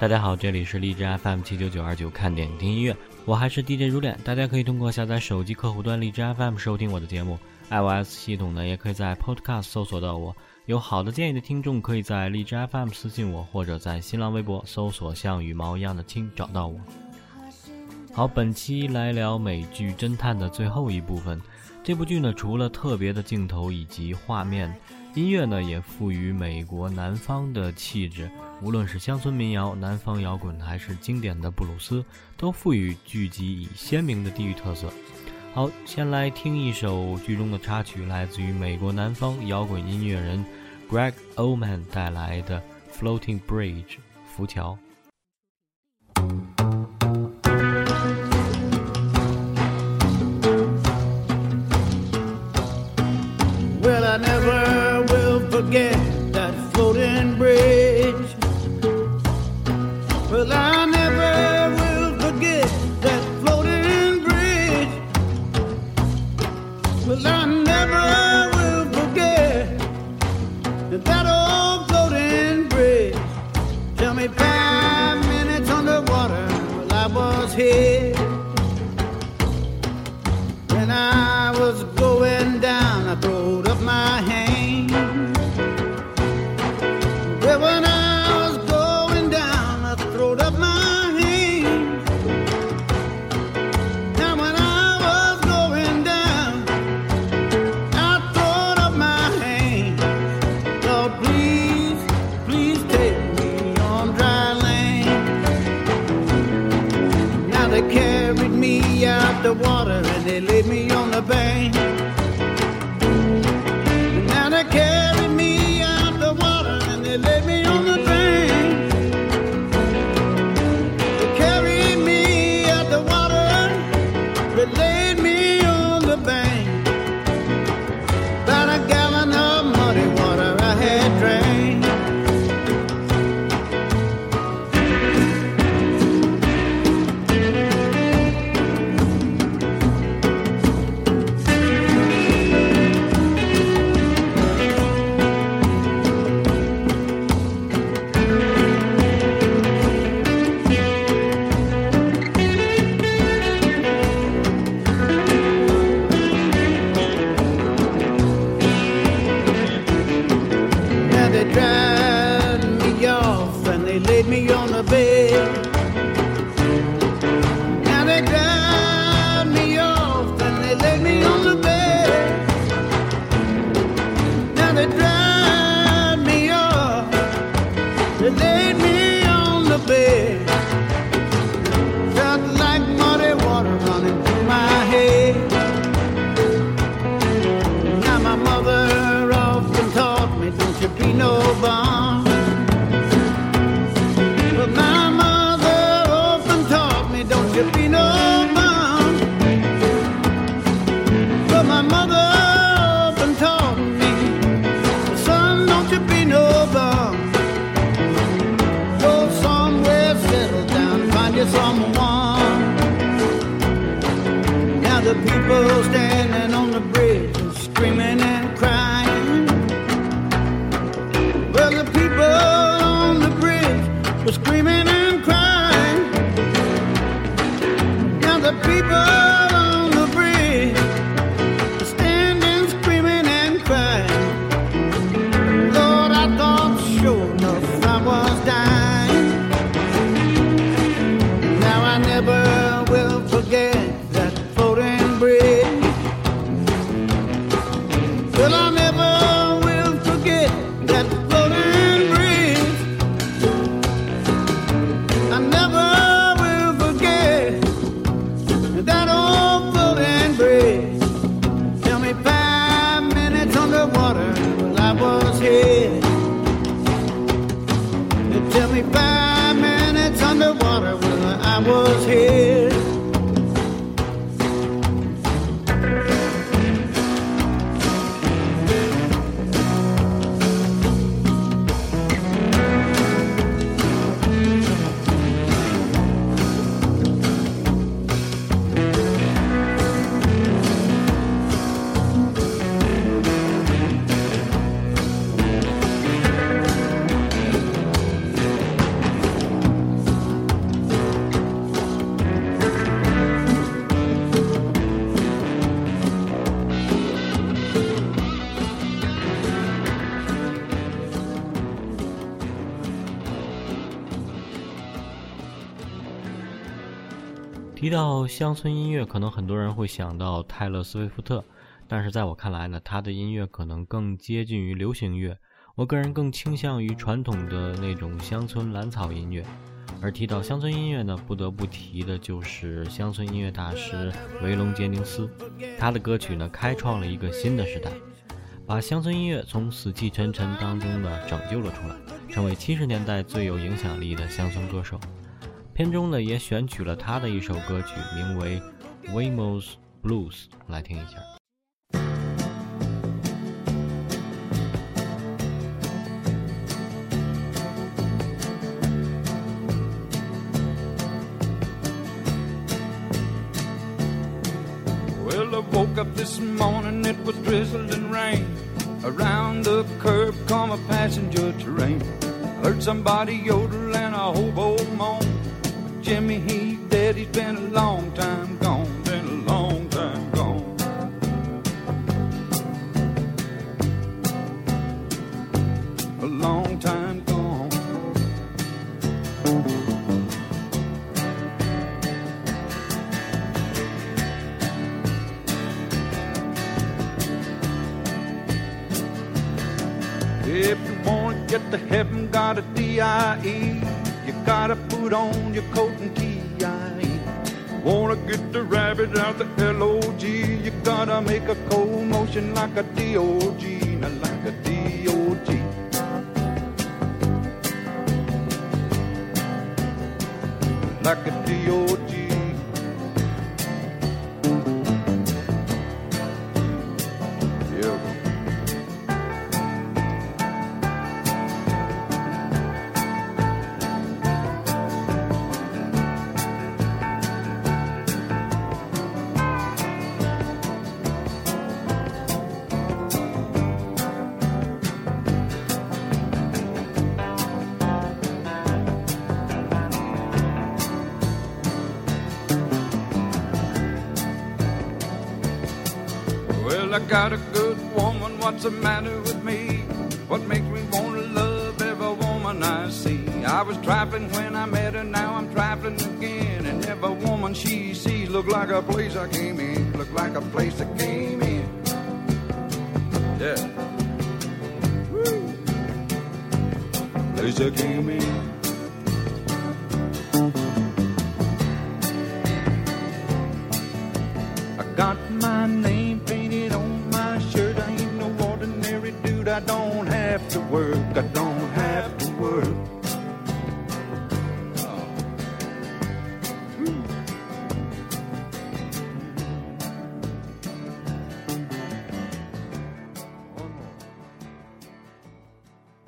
大家好，这里是荔枝 FM 七九九二九，看点听音乐，我还是 DJ 如恋。大家可以通过下载手机客户端荔枝 FM 收听我的节目，iOS 系统呢也可以在 Podcast 搜索到我。有好的建议的听众，可以在荔枝 FM 私信我，或者在新浪微博搜索“像羽毛一样的青”找到我。好，本期来聊美剧《侦探》的最后一部分。这部剧呢，除了特别的镜头以及画面，音乐呢也赋予美国南方的气质。无论是乡村民谣、南方摇滚，还是经典的布鲁斯，都赋予剧集以鲜明的地域特色。好，先来听一首剧中的插曲，来自于美国南方摇滚音乐人 Greg Oman 带来的《Floating Bridge》浮桥。提到乡村音乐，可能很多人会想到泰勒·斯威夫特，但是在我看来呢，他的音乐可能更接近于流行乐。我个人更倾向于传统的那种乡村蓝草音乐。而提到乡村音乐呢，不得不提的就是乡村音乐大师维隆·杰宁斯，他的歌曲呢，开创了一个新的时代，把乡村音乐从死气沉沉当中呢拯救了出来，成为七十年代最有影响力的乡村歌手。片中呢也选取了他的一首歌曲，名为《Waymore's Blues》，来听一下。Well, I woke up this morning, it was drizzling rain. Around the curb, come a passenger train. Heard somebody yodel, and I hope Jimmy, he's dead, he's been a long time got a good woman, what's the matter with me? What makes me wanna love every woman I see? I was trifling when I met her, now I'm trifling again. And every woman she sees look like a place I came in, look like a place I came in. Yeah. Woo. Place I came in. Work. I don't have work.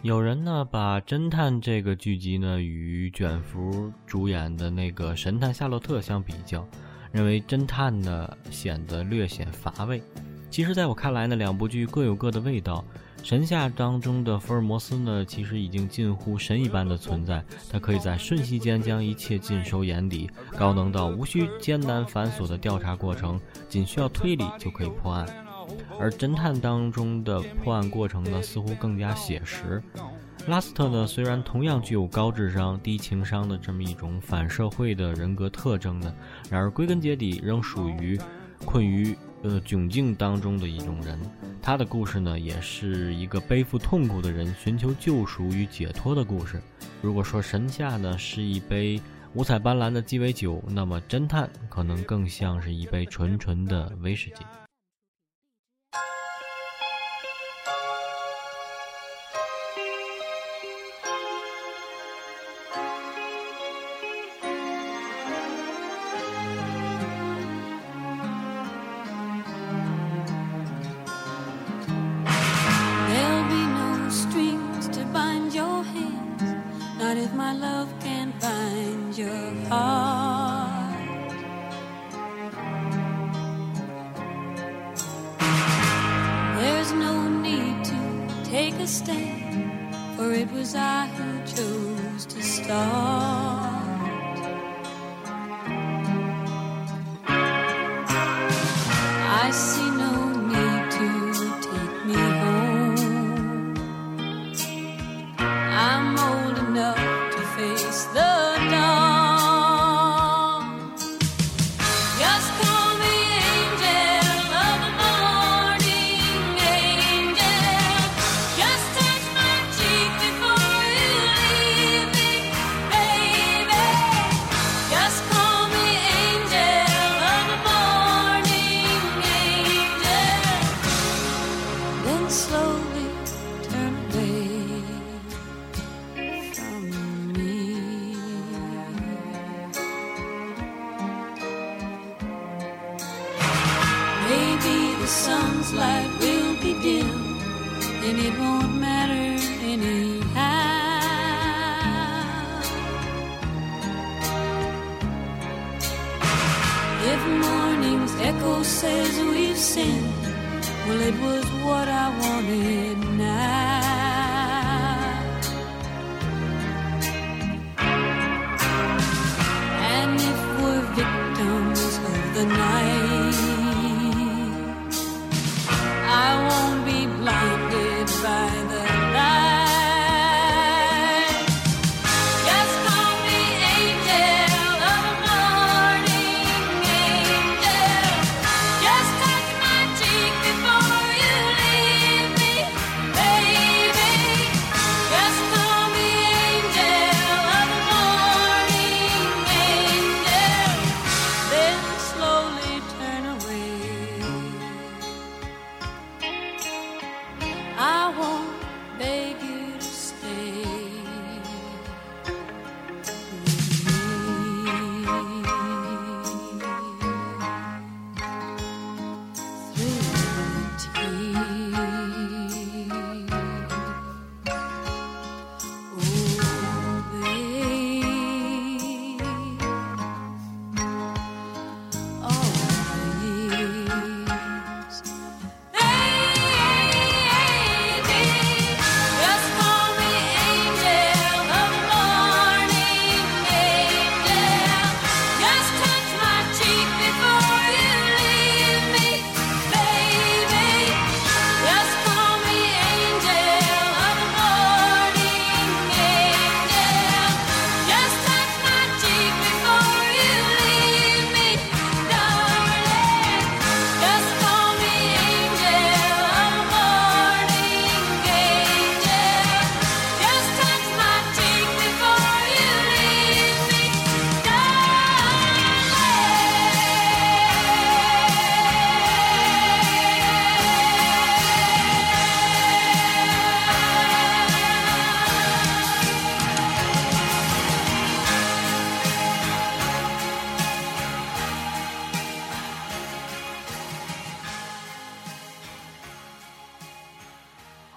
有人呢把《侦探》这个剧集呢与卷福主演的那个《神探夏洛特》相比较，认为侦探呢显得略显乏味。其实，在我看来呢，两部剧各有各的味道。神夏当中的福尔摩斯呢，其实已经近乎神一般的存在，他可以在瞬息间将一切尽收眼底，高能到无需艰难繁琐的调查过程，仅需要推理就可以破案。而侦探当中的破案过程呢，似乎更加写实。拉斯特呢，虽然同样具有高智商、低情商的这么一种反社会的人格特征呢，然而归根结底仍属于困于呃窘境当中的一种人。他的故事呢，也是一个背负痛苦的人寻求救赎与解脱的故事。如果说神夏呢是一杯五彩斑斓的鸡尾酒，那么侦探可能更像是一杯纯纯的威士忌。Not if my love can't find your heart. There's no need to take a stand, for it was I who chose to start. It won't matter anyhow. If morning's echo says we've sinned, well, it was what I wanted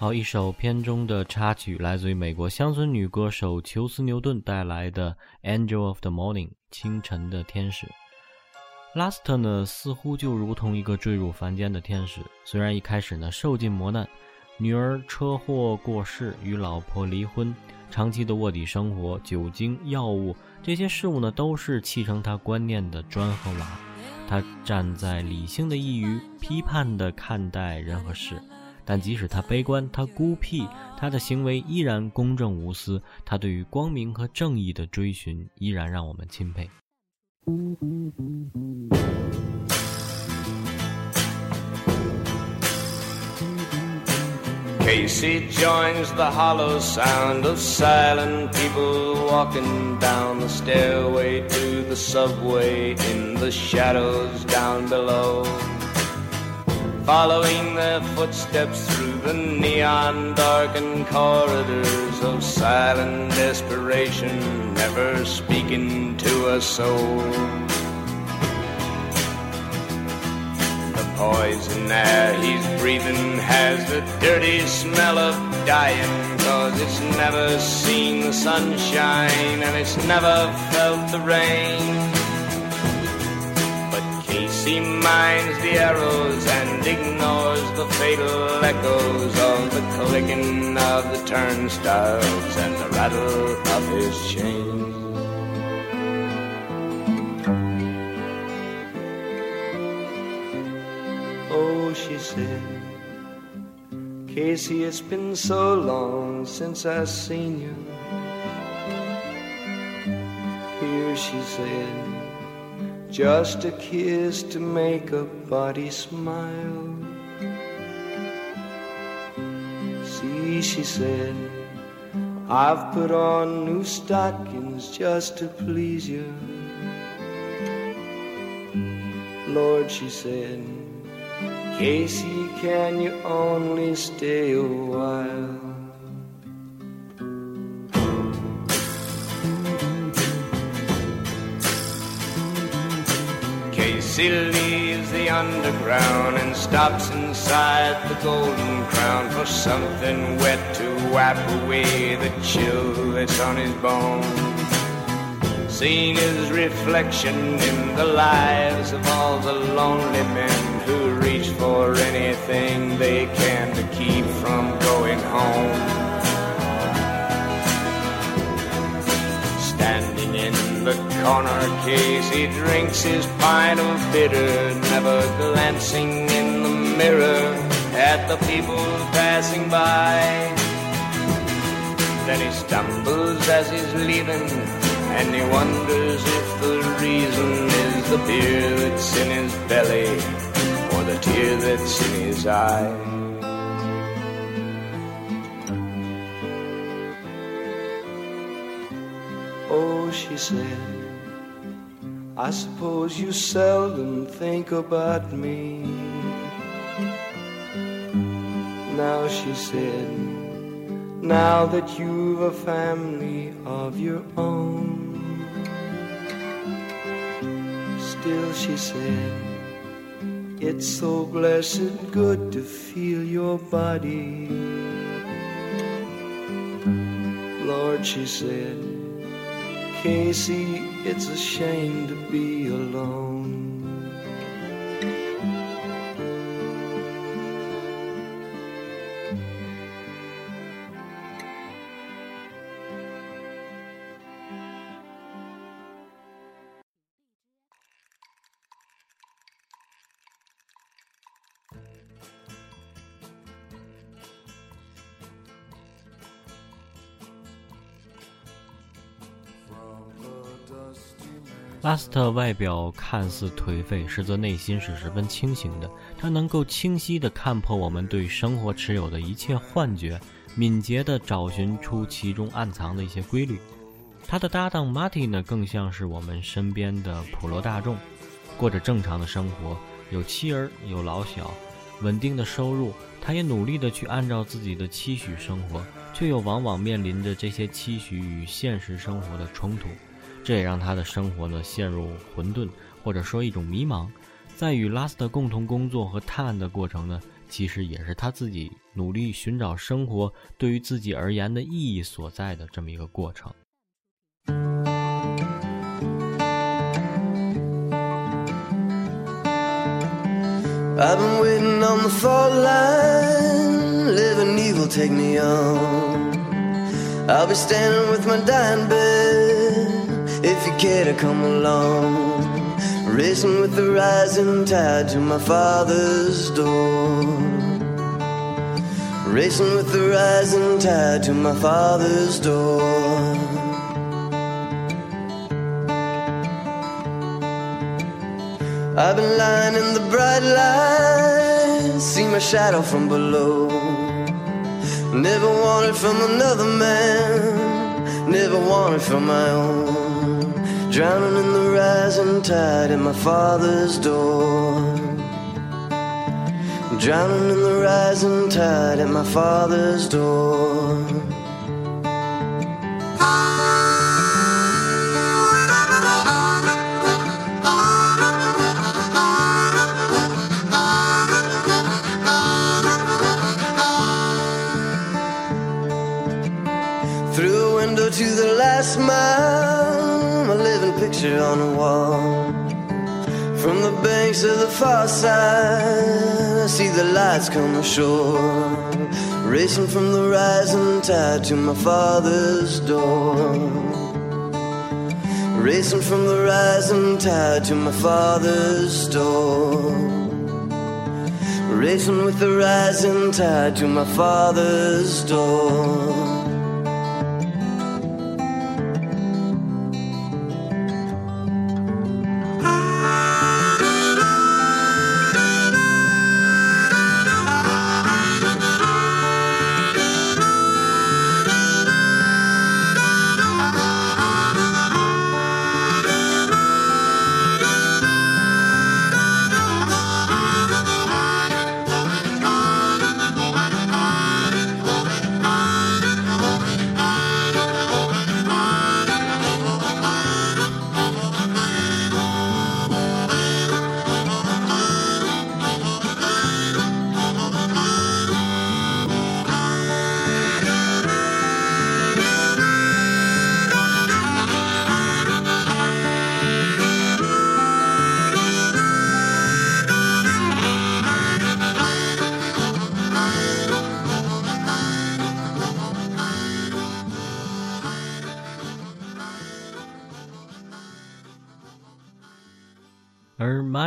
好，一首片中的插曲来自于美国乡村女歌手裘斯·牛顿带来的《Angel of the Morning》清晨的天使。拉斯特呢，似乎就如同一个坠入凡间的天使，虽然一开始呢受尽磨难，女儿车祸过世，与老婆离婚，长期的卧底生活，酒精、药物这些事物呢，都是砌成他观念的砖和瓦。他站在理性的一隅，批判地看待人和事。但即使他悲观，他孤僻，他的行为依然公正无私，他对于光明和正义的追寻依然让我们钦佩。Casey joins the hollow sound of silent people walking down the stairway to the subway in the shadows down below. Following their footsteps through the neon darkened corridors of silent desperation, never speaking to a soul. The poison air he's breathing has the dirty smell of dying. Cause it's never seen the sunshine and it's never felt the rain. Casey minds the arrows and ignores the fatal echoes of the clicking of the turnstiles and the rattle of his chains. Oh, she said, Casey, it's been so long since I've seen you. Here, she said, just a kiss to make a body smile. See, she said, I've put on new stockings just to please you. Lord, she said, Casey, can you only stay a while? He leaves the underground and stops inside the Golden Crown for something wet to wipe away the chill that's on his bones. Seen his reflection in the lives of all the lonely men who reach for anything they can to keep from going home. Corner case, he drinks his pint of bitter, never glancing in the mirror at the people passing by. Then he stumbles as he's leaving, and he wonders if the reason is the beer that's in his belly or the tear that's in his eye. Oh, she said, I suppose you seldom think about me. Now she said, now that you've a family of your own. Still, she said, it's so blessed good to feel your body. Lord, she said, Casey, it's a shame to be alone. 他的外表看似颓废，实则内心是十分清醒的。他能够清晰地看破我们对生活持有的一切幻觉，敏捷地找寻出其中暗藏的一些规律。他的搭档 Marty 呢，更像是我们身边的普罗大众，过着正常的生活，有妻儿，有老小，稳定的收入。他也努力地去按照自己的期许生活，却又往往面临着这些期许与现实生活的冲突。这也让他的生活呢陷入混沌，或者说一种迷茫。在与拉斯特共同工作和探案的过程呢，其实也是他自己努力寻找生活对于自己而言的意义所在的这么一个过程。I've been waiting on the fault line, living evil take me on. I'll be standing with my dying bed if you care to come along. Racing with the rising tide to my father's door. Racing with the rising tide to my father's door. I've been lying in the bright light, see my shadow from below. Never wanted from another man, never wanted from my own. Drowning in the rising tide at my father's door. Drowning in the rising tide at my father's door. Through a window to the last mile, picture on the wall. From the banks of the far side, I see the lights come ashore. Racing from the rising tide to my father's door. Racing from the rising tide to my father's door. Racing with the rising tide to my father's door.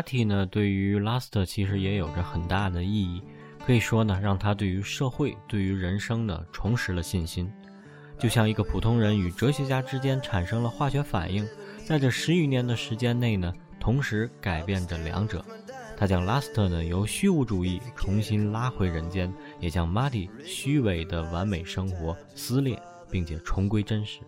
T 呢，对于 Last 其实也有着很大的意义，可以说呢，让他对于社会、对于人生呢，重拾了信心。就像一个普通人与哲学家之间产生了化学反应，在这十余年的时间内呢，同时改变着两者。他将 Last 呢由虚无主义重新拉回人间，也将 Marty 虚伪的完美生活撕裂，并且重归真实。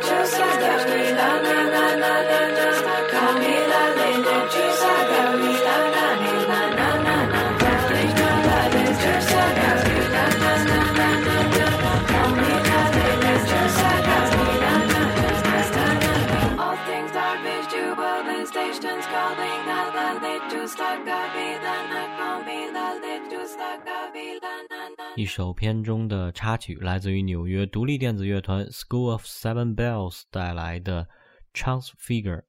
just like 一首片中的插曲来自于纽约独立电子乐团 School of Seven Bells 带来的 Chance Figure。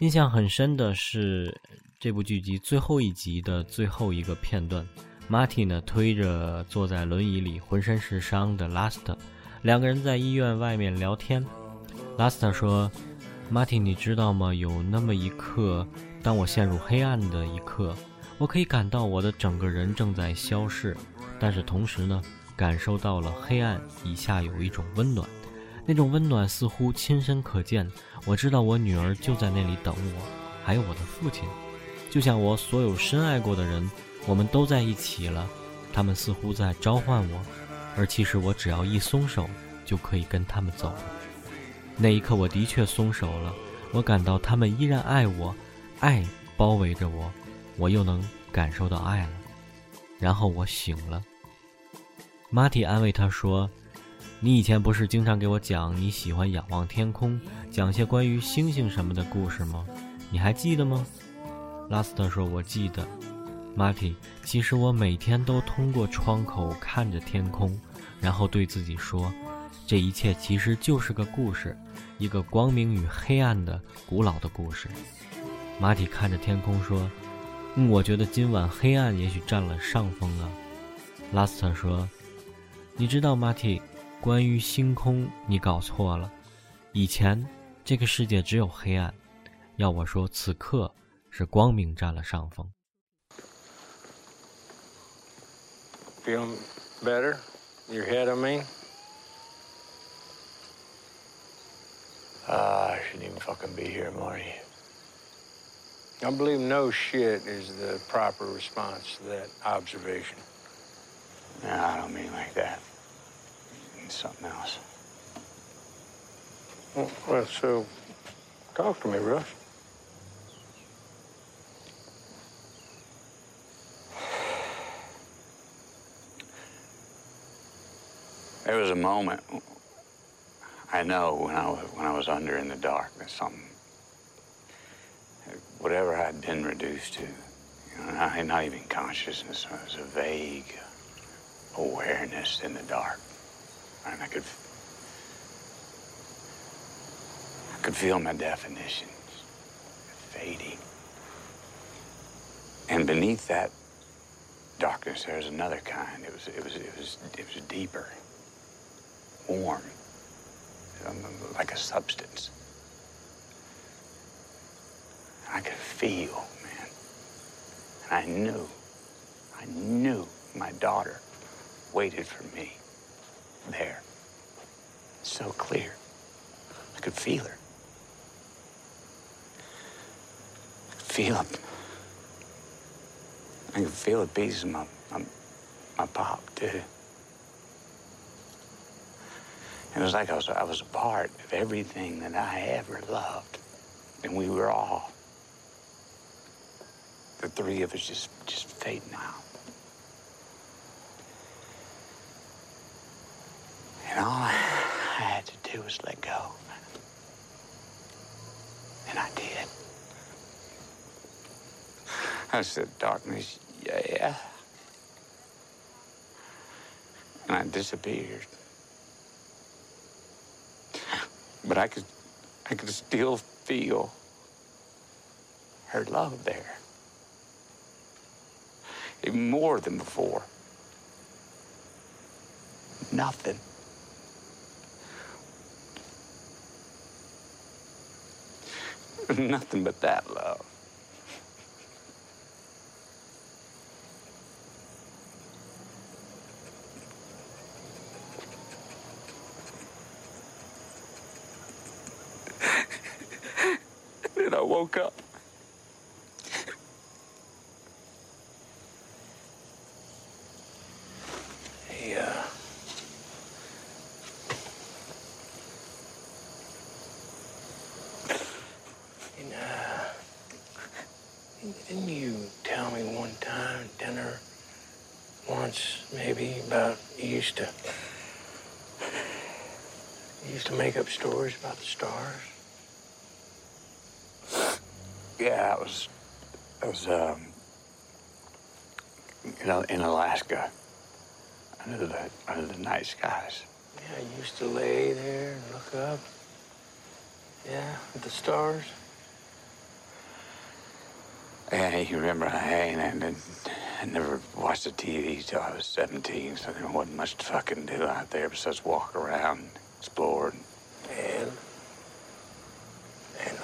印象很深的是这部剧集最后一集的最后一个片段，Marty 呢推着坐在轮椅里浑身是伤的 Last，两个人在医院外面聊天。Last 说：“Marty，你知道吗？有那么一刻，当我陷入黑暗的一刻，我可以感到我的整个人正在消逝。”但是同时呢，感受到了黑暗以下有一种温暖，那种温暖似乎亲身可见。我知道我女儿就在那里等我，还有我的父亲，就像我所有深爱过的人，我们都在一起了。他们似乎在召唤我，而其实我只要一松手，就可以跟他们走。那一刻，我的确松手了。我感到他们依然爱我，爱包围着我，我又能感受到爱了。然后我醒了。马蒂安慰他说：“你以前不是经常给我讲你喜欢仰望天空，讲些关于星星什么的故事吗？你还记得吗？”拉斯特说：“我记得。”马蒂，其实我每天都通过窗口看着天空，然后对自己说：“这一切其实就是个故事，一个光明与黑暗的古老的故事。”马蒂看着天空说：“嗯，我觉得今晚黑暗也许占了上风啊。”拉斯特说。你知道，马蒂，关于星空，你搞错了。以前，这个世界只有黑暗。要我说，此刻是光明占了上风。Feeling better? Your head, I mean? Uh, I shouldn't even fucking be here, Marty. I believe no shit is the proper response to that observation. No, I don't mean like that. It's something else. Well, well, so talk to me, Rust. There was a moment I know when I was, when I was under in the dark that something, whatever I'd been reduced to, you know, not, not even consciousness, it was a vague awareness in the dark. And I could, I could feel my definitions fading. And beneath that darkness, there was another kind. It was, it was, it was, it was deeper, warm, um, like a substance. I could feel, man. And I knew, I knew my daughter waited for me there. So clear. I could feel her. I could feel it. I could feel a piece of my, my, my pop, too. It was like I was, I was a part of everything that I ever loved. And we were all, the three of us just, just fading out. And all I had to do was let go. And I did. I said, darkness, yeah. And I disappeared. But I could I could still feel her love there. Even more than before. Nothing. Nothing but that love. then I woke up. Hey, uh, and, uh, didn't you tell me one time at dinner, once maybe, about you used to, you used to make up stories about the stars? Yeah, that was that was um you know in Alaska under the under the night skies. Yeah, I used to lay there and look up. Yeah, at the stars. Yeah, you remember I and I, I never watched the TV till I was 17, so there wasn't much to fucking do out there besides walk around, explore. And, And and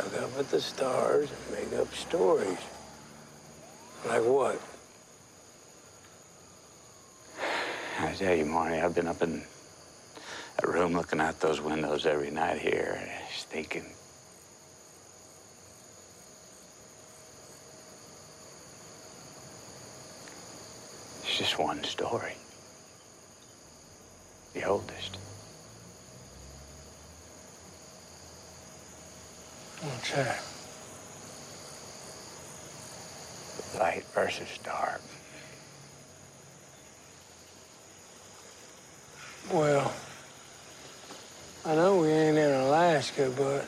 look up at the stars and make up stories. Like what? I tell you, Marty, I've been up in that room looking out those windows every night here, just thinking. It's just one story. The oldest. That? Light versus dark. Well, I know we ain't in Alaska, but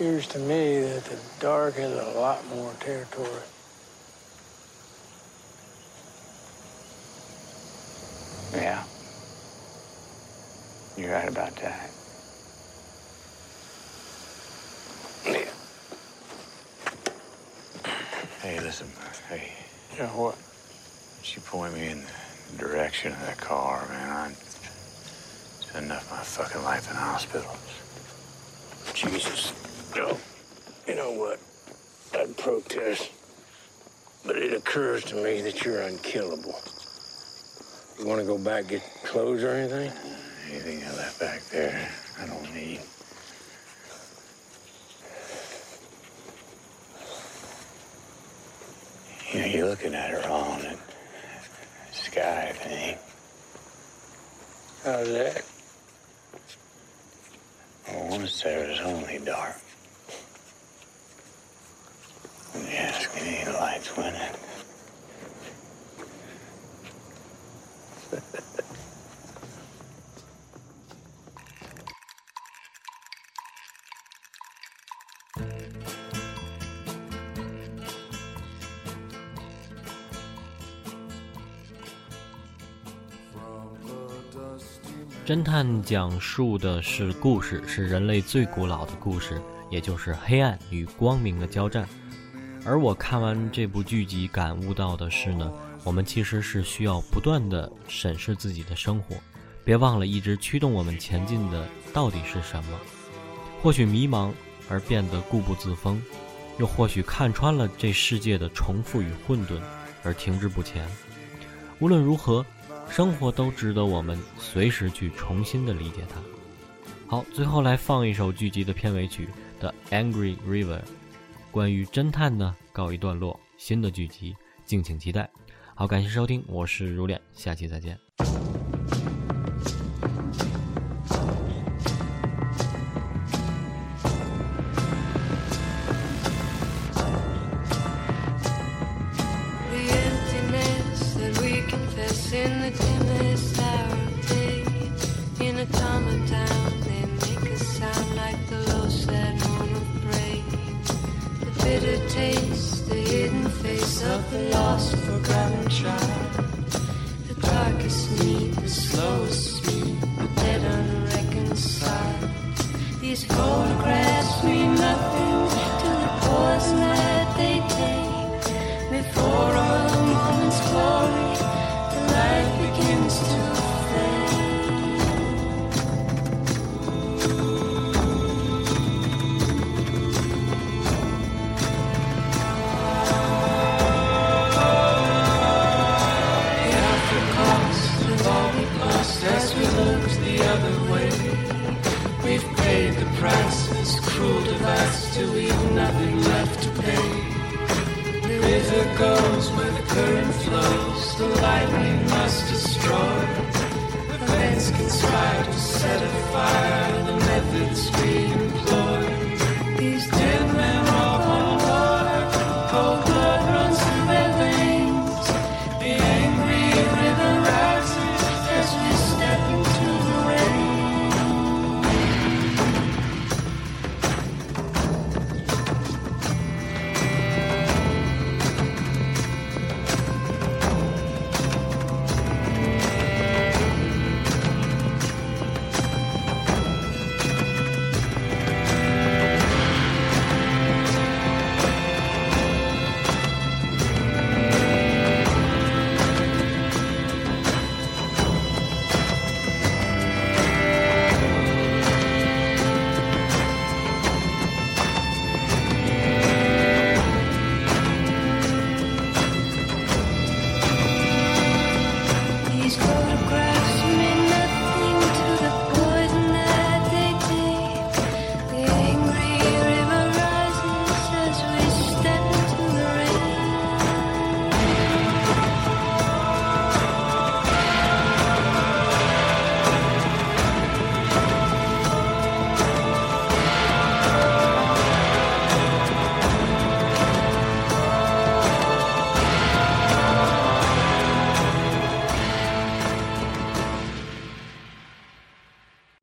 appears to me that the dark has a lot more territory. Yeah. You're right about that. Yeah. Hey, listen, hey, Yeah, what? would you point me in the direction of that car, man? I spent enough of my fucking life in hospitals. Jesus. No. You know what? I'd protest. But it occurs to me that you're unkillable. You want to go back get clothes or anything? Anything I left back there, I don't need. You know, you're looking at her on the sky thing. How's that? Well, once there was only dark. 侦探讲述的是故事，是人类最古老的故事，也就是黑暗与光明的交战。而我看完这部剧集，感悟到的是呢，我们其实是需要不断的审视自己的生活，别忘了一直驱动我们前进的到底是什么。或许迷茫而变得固步自封，又或许看穿了这世界的重复与混沌而停滞不前。无论如何，生活都值得我们随时去重新的理解它。好，最后来放一首剧集的片尾曲《The Angry River》，关于侦探呢告一段落，新的剧集敬请期待。好，感谢收听，我是如恋，下期再见。These the lightning must destroy. The fence conspire to set afire the methods we.